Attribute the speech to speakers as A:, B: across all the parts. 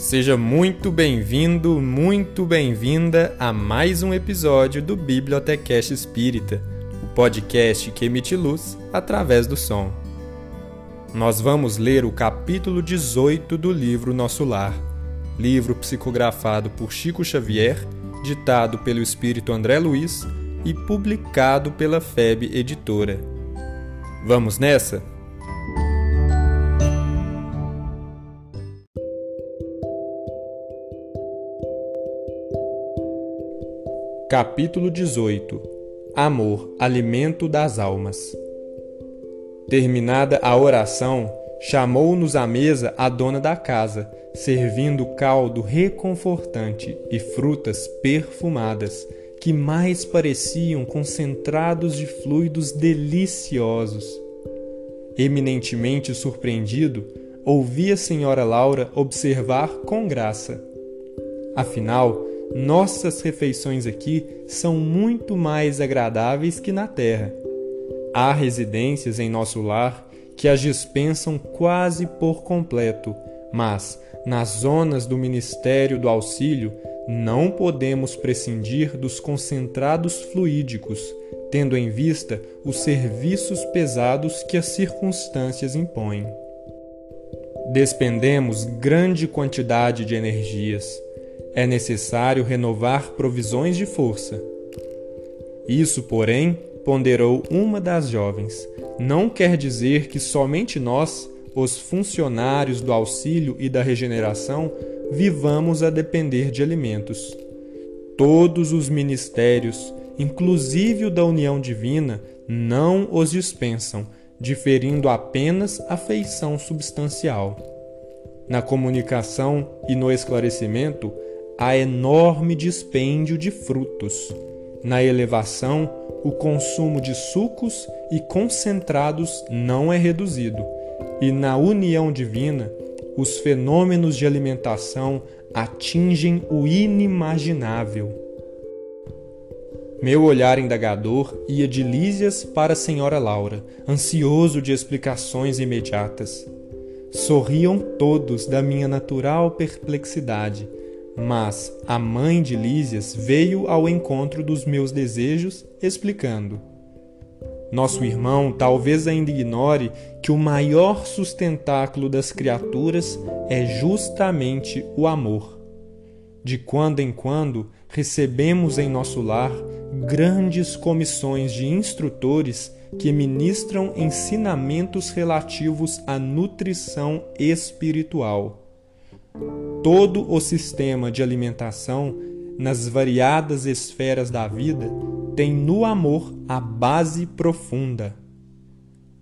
A: Seja muito bem-vindo, muito bem-vinda a mais um episódio do Bibliotecast Espírita, o podcast que emite luz através do som. Nós vamos ler o capítulo 18 do livro Nosso Lar, livro psicografado por Chico Xavier, ditado pelo espírito André Luiz e publicado pela FEB Editora. Vamos nessa? Capítulo 18 Amor, alimento das almas. Terminada a oração, chamou-nos à mesa a dona da casa, servindo caldo reconfortante e frutas perfumadas, que mais pareciam concentrados de fluidos deliciosos. Eminentemente surpreendido, ouvi a senhora Laura observar com graça. Afinal, nossas refeições aqui são muito mais agradáveis que na terra. Há residências em nosso lar que as dispensam quase por completo, mas nas zonas do Ministério do Auxílio não podemos prescindir dos concentrados fluídicos, tendo em vista os serviços pesados que as circunstâncias impõem. Despendemos grande quantidade de energias é necessário renovar provisões de força. Isso, porém, ponderou uma das jovens, não quer dizer que somente nós, os funcionários do auxílio e da regeneração, vivamos a depender de alimentos. Todos os ministérios, inclusive o da união divina, não os dispensam, diferindo apenas a feição substancial. Na comunicação e no esclarecimento, há enorme dispêndio de frutos. Na elevação, o consumo de sucos e concentrados não é reduzido, e na união divina, os fenômenos de alimentação atingem o inimaginável. Meu olhar indagador ia de Lísias para a senhora Laura, ansioso de explicações imediatas. Sorriam todos da minha natural perplexidade mas a mãe de Lísias veio ao encontro dos meus desejos, explicando: Nosso irmão talvez ainda ignore que o maior sustentáculo das criaturas é justamente o amor. De quando em quando recebemos em nosso lar grandes comissões de instrutores que ministram ensinamentos relativos à nutrição espiritual Todo o sistema de alimentação, nas variadas esferas da vida, tem no amor a base profunda.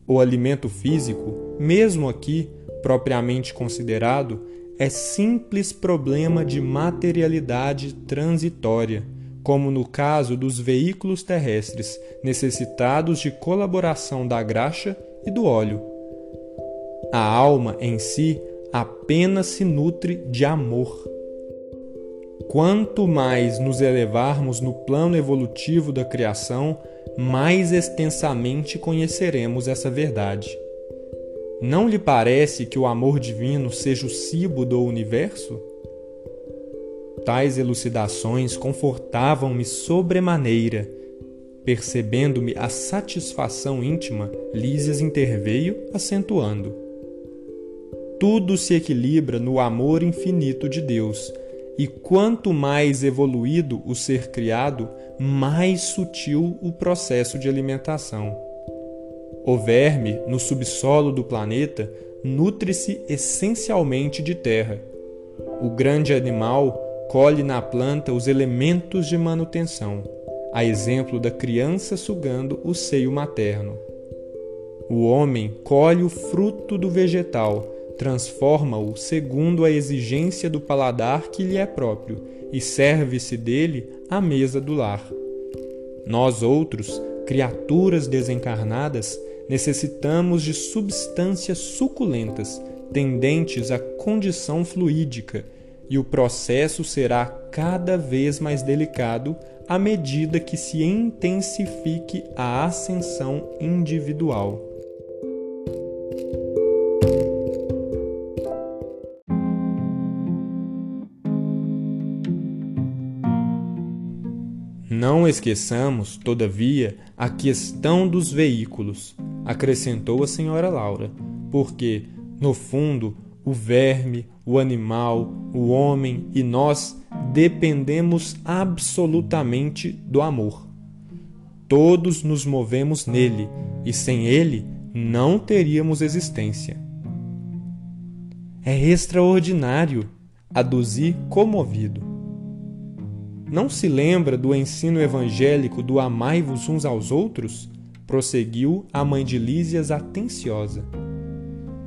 A: O alimento físico, mesmo aqui propriamente considerado, é simples problema de materialidade transitória, como no caso dos veículos terrestres necessitados de colaboração da graxa e do óleo. A alma em si apenas se nutre de amor. Quanto mais nos elevarmos no plano evolutivo da criação, mais extensamente conheceremos essa verdade. Não lhe parece que o amor divino seja o cibo do universo? Tais elucidações confortavam-me sobremaneira. Percebendo-me a satisfação íntima, Lísias interveio, acentuando tudo se equilibra no amor infinito de Deus. E quanto mais evoluído o ser criado, mais sutil o processo de alimentação. O verme, no subsolo do planeta, nutre-se essencialmente de terra. O grande animal colhe na planta os elementos de manutenção, a exemplo da criança sugando o seio materno. O homem colhe o fruto do vegetal, transforma-o segundo a exigência do paladar que lhe é próprio e serve-se dele à mesa do lar. Nós outros, criaturas desencarnadas, necessitamos de substâncias suculentas, tendentes à condição fluídica, e o processo será cada vez mais delicado à medida que se intensifique a ascensão individual. Não esqueçamos, todavia, a questão dos veículos, acrescentou a senhora Laura, porque, no fundo, o verme, o animal, o homem e nós dependemos absolutamente do amor. Todos nos movemos nele e sem ele não teríamos existência. É extraordinário, aduzi comovido. Não se lembra do ensino evangélico do amai-vos uns aos outros? prosseguiu a mãe de Lísias atenciosa.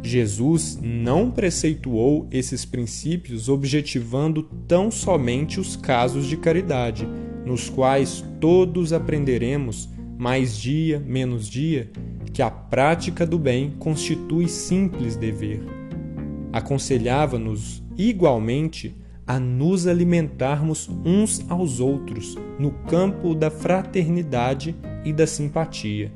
A: Jesus não preceituou esses princípios objetivando tão somente os casos de caridade, nos quais todos aprenderemos, mais dia menos dia, que a prática do bem constitui simples dever. Aconselhava-nos, igualmente, a nos alimentarmos uns aos outros no campo da fraternidade e da simpatia.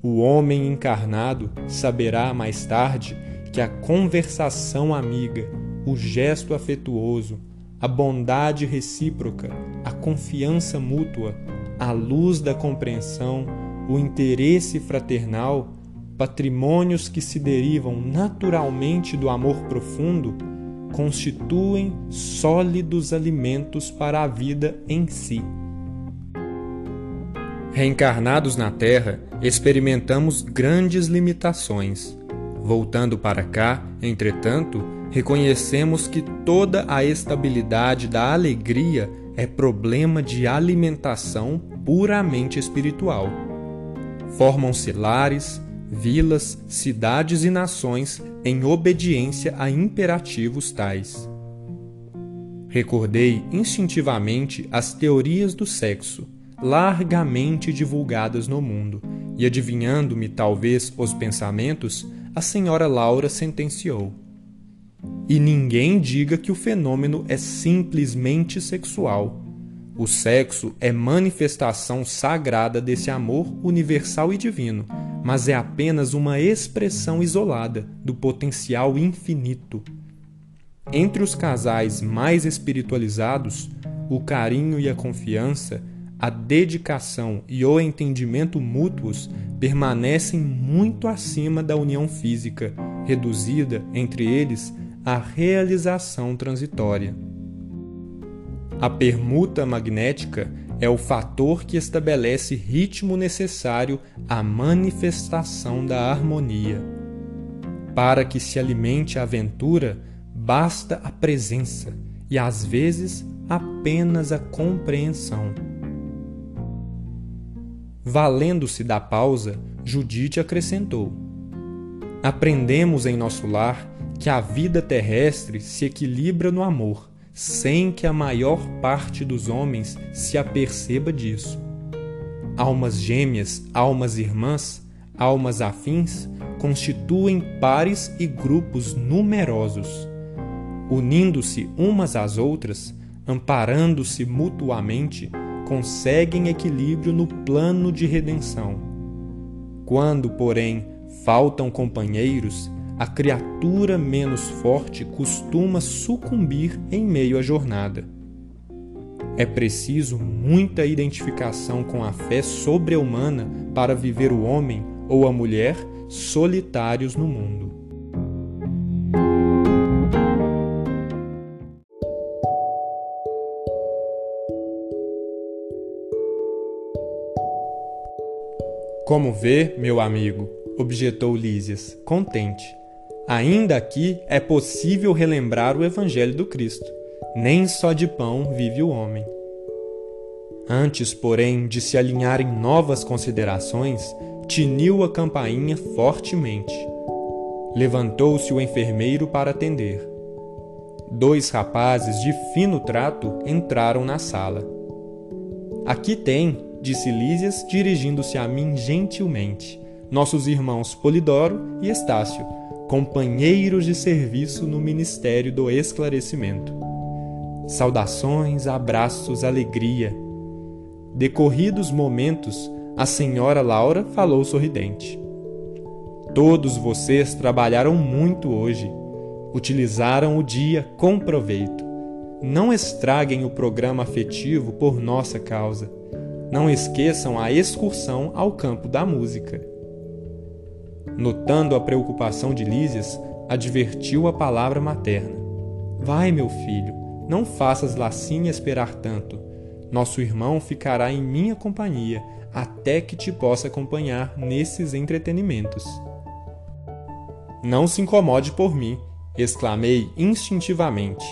A: O homem encarnado saberá mais tarde que a conversação amiga, o gesto afetuoso, a bondade recíproca, a confiança mútua, a luz da compreensão, o interesse fraternal, patrimônios que se derivam naturalmente do amor profundo, constituem sólidos alimentos para a vida em si. Reencarnados na Terra, experimentamos grandes limitações. Voltando para cá, entretanto, reconhecemos que toda a estabilidade da alegria é problema de alimentação puramente espiritual. Formam-se lares, vilas, cidades e nações em obediência a imperativos tais. Recordei instintivamente as teorias do sexo largamente divulgadas no mundo, e adivinhando-me talvez os pensamentos, a senhora Laura sentenciou: E ninguém diga que o fenômeno é simplesmente sexual. O sexo é manifestação sagrada desse amor universal e divino, mas é apenas uma expressão isolada do potencial infinito. Entre os casais mais espiritualizados, o carinho e a confiança a dedicação e o entendimento mútuos permanecem muito acima da união física, reduzida entre eles à realização transitória. A permuta magnética é o fator que estabelece ritmo necessário à manifestação da harmonia. Para que se alimente a aventura, basta a presença e às vezes apenas a compreensão. Valendo-se da pausa, Judite acrescentou: Aprendemos em nosso lar que a vida terrestre se equilibra no amor, sem que a maior parte dos homens se aperceba disso. Almas gêmeas, almas irmãs, almas afins constituem pares e grupos numerosos. Unindo-se umas às outras, amparando-se mutuamente, conseguem equilíbrio no plano de redenção. Quando, porém, faltam companheiros, a criatura menos forte costuma sucumbir em meio à jornada. É preciso muita identificação com a fé sobre-humana para viver o homem ou a mulher solitários no mundo. Como vê, meu amigo, objetou Lísias, contente. Ainda aqui é possível relembrar o Evangelho do Cristo. Nem só de pão vive o homem. Antes, porém, de se alinhar em novas considerações, tiniu a campainha fortemente. Levantou-se o enfermeiro para atender. Dois rapazes de fino trato entraram na sala. Aqui tem, disse Lísias, dirigindo-se a mim gentilmente. Nossos irmãos Polidoro e Estácio, companheiros de serviço no Ministério do Esclarecimento. Saudações, abraços, alegria. Decorridos momentos, a senhora Laura falou sorridente. Todos vocês trabalharam muito hoje. Utilizaram o dia com proveito. Não estraguem o programa afetivo por nossa causa. Não esqueçam a excursão ao campo da música. Notando a preocupação de Lísias, advertiu a palavra materna: Vai, meu filho, não faças Lacinha esperar tanto. Nosso irmão ficará em minha companhia até que te possa acompanhar nesses entretenimentos. Não se incomode por mim, exclamei instintivamente.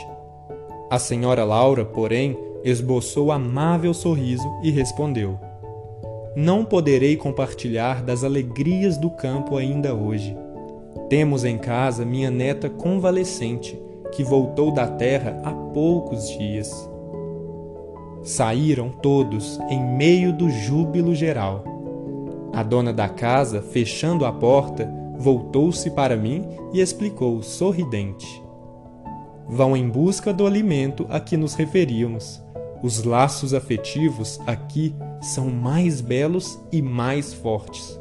A: A senhora Laura, porém, esboçou amável sorriso e respondeu: Não poderei compartilhar das alegrias do campo ainda hoje. Temos em casa minha neta convalescente, que voltou da terra há poucos dias. Saíram todos em meio do júbilo geral. A dona da casa, fechando a porta, voltou-se para mim e explicou sorridente: Vão em busca do alimento a que nos referíamos. Os laços afetivos aqui são mais belos e mais fortes.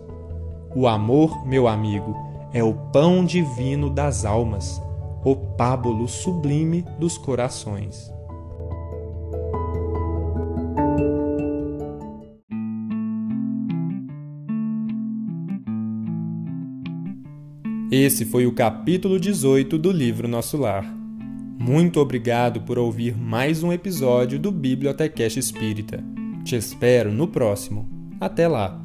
A: O amor, meu amigo, é o pão divino das almas, o pábulo sublime dos corações. Esse foi o capítulo 18 do livro Nosso Lar. Muito obrigado por ouvir mais um episódio do Bibliotecast Espírita. Te espero no próximo. Até lá!